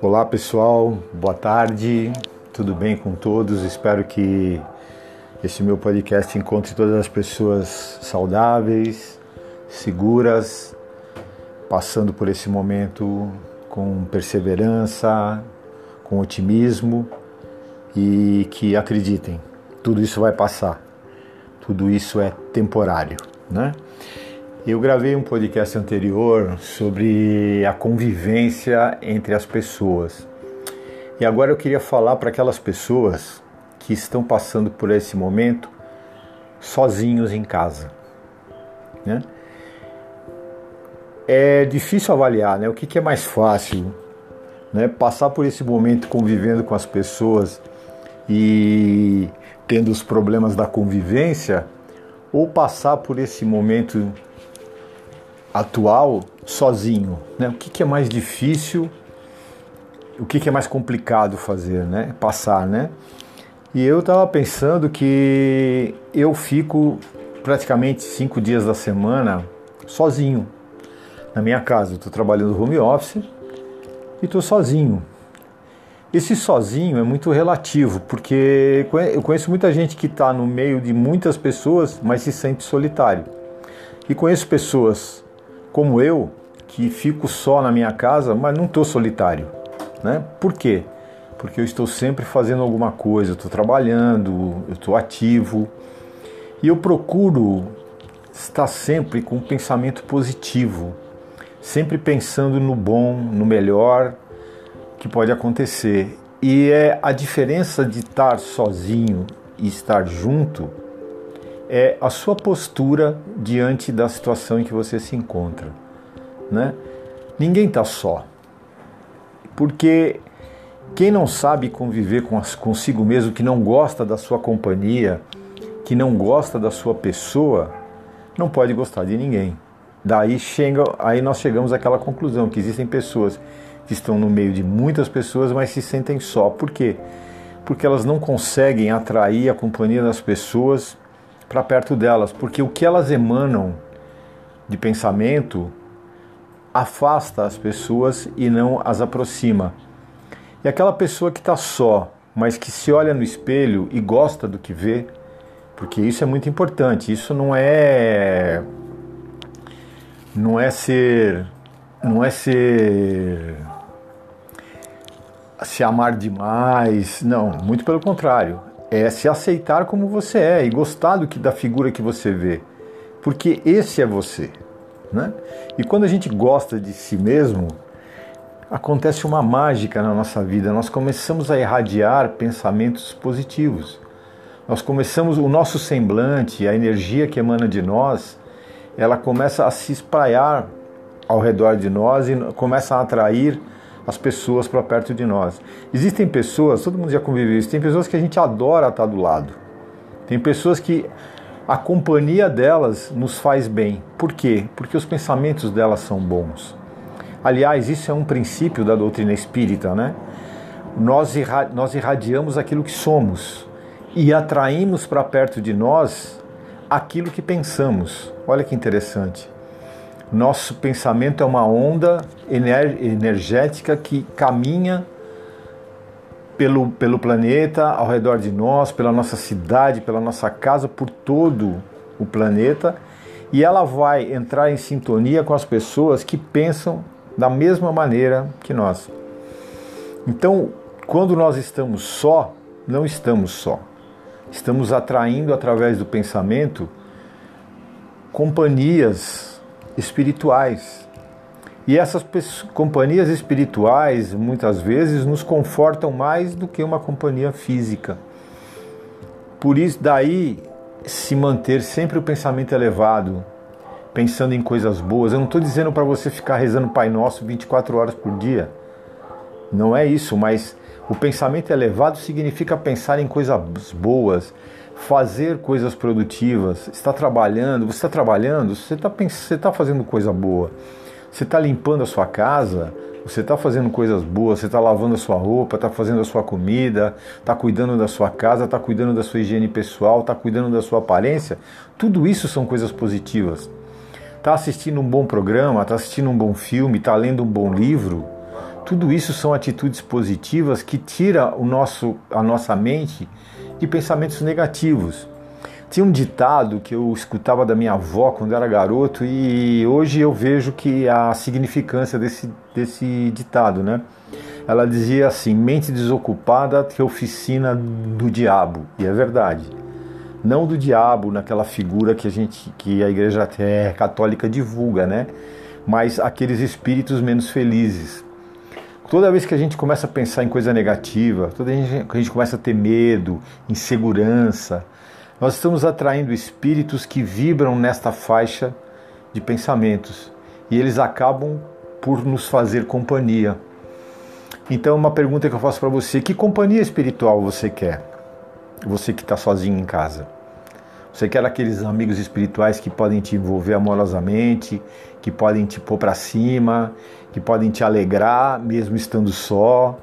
Olá pessoal, boa tarde, tudo bem com todos? Espero que esse meu podcast encontre todas as pessoas saudáveis, seguras, passando por esse momento com perseverança, com otimismo e que acreditem, tudo isso vai passar, tudo isso é temporário, né? Eu gravei um podcast anterior sobre a convivência entre as pessoas. E agora eu queria falar para aquelas pessoas que estão passando por esse momento sozinhos em casa. Né? É difícil avaliar né? o que, que é mais fácil. Né? Passar por esse momento convivendo com as pessoas e tendo os problemas da convivência ou passar por esse momento atual sozinho. Né? O que, que é mais difícil, o que, que é mais complicado fazer, né? passar. Né? E eu estava pensando que eu fico praticamente cinco dias da semana sozinho na minha casa. Estou trabalhando home office e estou sozinho. Esse sozinho é muito relativo, porque eu conheço muita gente que está no meio de muitas pessoas, mas se sente solitário. E conheço pessoas como eu, que fico só na minha casa, mas não estou solitário. Né? Por quê? Porque eu estou sempre fazendo alguma coisa, estou trabalhando, eu estou ativo. E eu procuro estar sempre com um pensamento positivo, sempre pensando no bom, no melhor que pode acontecer. E é a diferença de estar sozinho e estar junto é a sua postura diante da situação em que você se encontra. Né? Ninguém está só. Porque quem não sabe conviver com as, consigo mesmo, que não gosta da sua companhia, que não gosta da sua pessoa, não pode gostar de ninguém. Daí chega, aí nós chegamos àquela conclusão que existem pessoas que estão no meio de muitas pessoas, mas se sentem só. Por quê? Porque elas não conseguem atrair a companhia das pessoas para perto delas, porque o que elas emanam de pensamento afasta as pessoas e não as aproxima. E aquela pessoa que está só, mas que se olha no espelho e gosta do que vê, porque isso é muito importante. Isso não é não é ser não é ser se amar demais, não, muito pelo contrário é se aceitar como você é e gostar do que da figura que você vê, porque esse é você, né? E quando a gente gosta de si mesmo, acontece uma mágica na nossa vida. Nós começamos a irradiar pensamentos positivos. Nós começamos o nosso semblante, a energia que emana de nós, ela começa a se espraiar ao redor de nós e começa a atrair as pessoas para perto de nós. Existem pessoas, todo mundo já conviveu isso, tem pessoas que a gente adora estar do lado. Tem pessoas que a companhia delas nos faz bem. Por quê? Porque os pensamentos delas são bons. Aliás, isso é um princípio da doutrina espírita, né? Nós, irra nós irradiamos aquilo que somos e atraímos para perto de nós aquilo que pensamos. Olha que interessante. Nosso pensamento é uma onda energética que caminha pelo, pelo planeta, ao redor de nós, pela nossa cidade, pela nossa casa, por todo o planeta, e ela vai entrar em sintonia com as pessoas que pensam da mesma maneira que nós. Então, quando nós estamos só, não estamos só. Estamos atraindo através do pensamento companhias espirituais. E essas companhias espirituais muitas vezes nos confortam mais do que uma companhia física. Por isso, daí se manter sempre o pensamento elevado, pensando em coisas boas. Eu não estou dizendo para você ficar rezando Pai Nosso 24 horas por dia. Não é isso, mas o pensamento elevado significa pensar em coisas boas, fazer coisas produtivas, está trabalhando, você está trabalhando, você está você tá fazendo coisa boa. Você está limpando a sua casa, você está fazendo coisas boas, você está lavando a sua roupa, está fazendo a sua comida, está cuidando da sua casa, está cuidando da sua higiene pessoal, está cuidando da sua aparência. Tudo isso são coisas positivas. Está assistindo um bom programa, está assistindo um bom filme, está lendo um bom livro. Tudo isso são atitudes positivas que tira o nosso, a nossa mente de pensamentos negativos. Tinha um ditado que eu escutava da minha avó quando era garoto e hoje eu vejo que a significância desse, desse ditado, né? Ela dizia assim: mente desocupada que oficina do diabo. E é verdade. Não do diabo naquela figura que a gente, que a igreja católica divulga, né? Mas aqueles espíritos menos felizes. Toda vez que a gente começa a pensar em coisa negativa, toda vez que a gente começa a ter medo, insegurança, nós estamos atraindo espíritos que vibram nesta faixa de pensamentos e eles acabam por nos fazer companhia. Então, uma pergunta que eu faço para você: que companhia espiritual você quer? Você que está sozinho em casa. Você quer aqueles amigos espirituais que podem te envolver amorosamente, que podem te pôr para cima, que podem te alegrar mesmo estando só,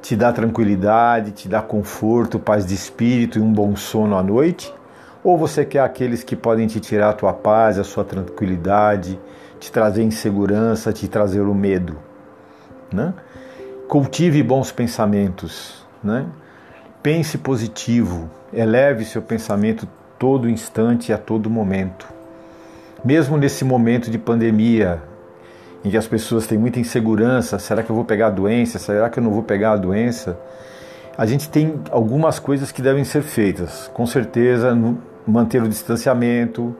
te dá tranquilidade, te dá conforto, paz de espírito e um bom sono à noite? Ou você quer aqueles que podem te tirar a tua paz, a sua tranquilidade, te trazer insegurança, te trazer o medo? Né? Cultive bons pensamentos, né? pense positivo, eleve seu pensamento todo instante e a todo momento. Mesmo nesse momento de pandemia, em que as pessoas têm muita insegurança: será que eu vou pegar a doença? Será que eu não vou pegar a doença? A gente tem algumas coisas que devem ser feitas. Com certeza, manter o distanciamento,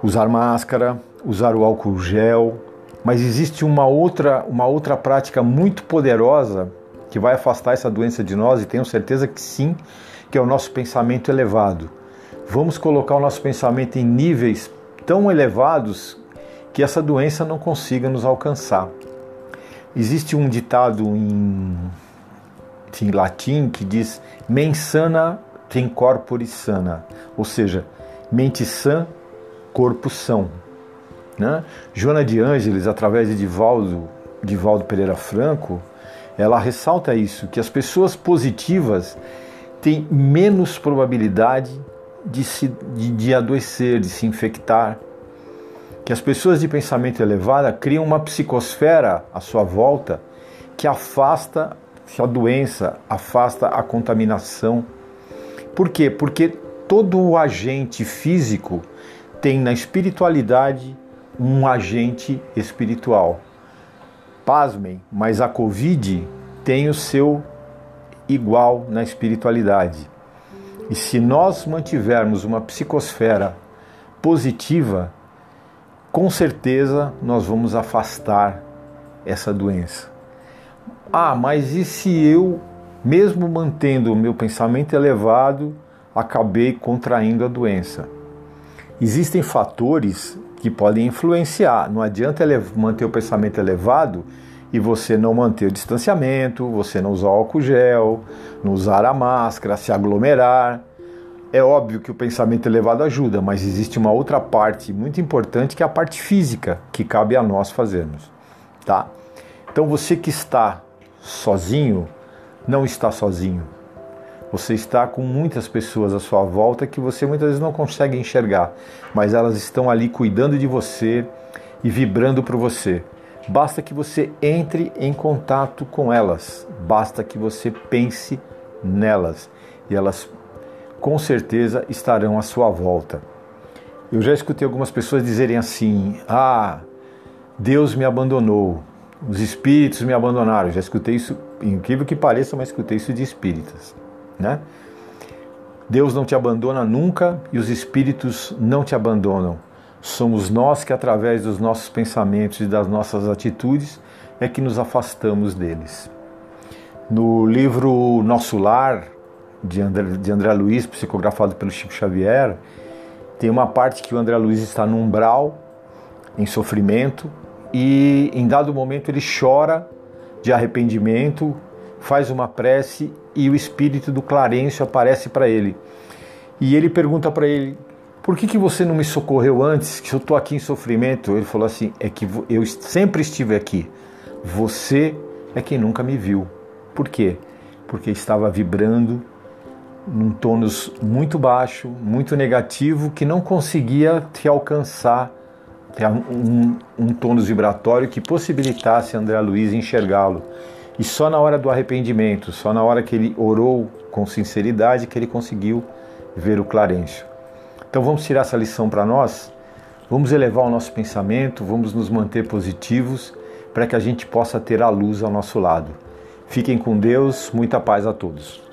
usar máscara, usar o álcool gel. Mas existe uma outra, uma outra prática muito poderosa que vai afastar essa doença de nós, e tenho certeza que sim, que é o nosso pensamento elevado. Vamos colocar o nosso pensamento em níveis tão elevados que essa doença não consiga nos alcançar. Existe um ditado em, em latim que diz mens sana tem corpore sana, ou seja, mente sã, corpo são. Né? Joana de Ângeles, através de Divaldo, Divaldo Pereira Franco, ela ressalta isso, que as pessoas positivas têm menos probabilidade de, se, de, de adoecer, de se infectar, que as pessoas de pensamento elevado criam uma psicosfera à sua volta que afasta a doença, afasta a contaminação. Por quê? Porque todo o agente físico tem na espiritualidade um agente espiritual. Pasmem, mas a Covid tem o seu igual na espiritualidade. E se nós mantivermos uma psicosfera positiva, com certeza nós vamos afastar essa doença. Ah, mas e se eu, mesmo mantendo o meu pensamento elevado, acabei contraindo a doença? Existem fatores que podem influenciar. Não adianta manter o pensamento elevado e você não manter o distanciamento, você não usar álcool gel, não usar a máscara, se aglomerar. É óbvio que o pensamento elevado ajuda, mas existe uma outra parte muito importante que é a parte física, que cabe a nós fazermos, tá? Então você que está sozinho, não está sozinho. Você está com muitas pessoas à sua volta que você muitas vezes não consegue enxergar, mas elas estão ali cuidando de você e vibrando por você. Basta que você entre em contato com elas, basta que você pense nelas e elas com certeza estarão à sua volta. Eu já escutei algumas pessoas dizerem assim: Ah, Deus me abandonou, os espíritos me abandonaram. Eu já escutei isso, incrível que pareça, mas escutei isso de espíritas, né? Deus não te abandona nunca e os espíritos não te abandonam. Somos nós que, através dos nossos pensamentos e das nossas atitudes, é que nos afastamos deles. No livro Nosso Lar, de André, de André Luiz, psicografado pelo Chico Xavier, tem uma parte que o André Luiz está no umbral, em sofrimento, e em dado momento ele chora de arrependimento, faz uma prece e o espírito do Clarencio aparece para ele. E ele pergunta para ele: por que, que você não me socorreu antes, que eu estou aqui em sofrimento? Ele falou assim: é que eu sempre estive aqui, você é quem nunca me viu. Por quê? Porque estava vibrando num tônus muito baixo, muito negativo, que não conseguia te alcançar um, um tônus vibratório que possibilitasse André Luiz enxergá-lo. E só na hora do arrependimento, só na hora que ele orou com sinceridade, que ele conseguiu ver o Clarencio. Então vamos tirar essa lição para nós, vamos elevar o nosso pensamento, vamos nos manter positivos para que a gente possa ter a luz ao nosso lado. Fiquem com Deus, muita paz a todos.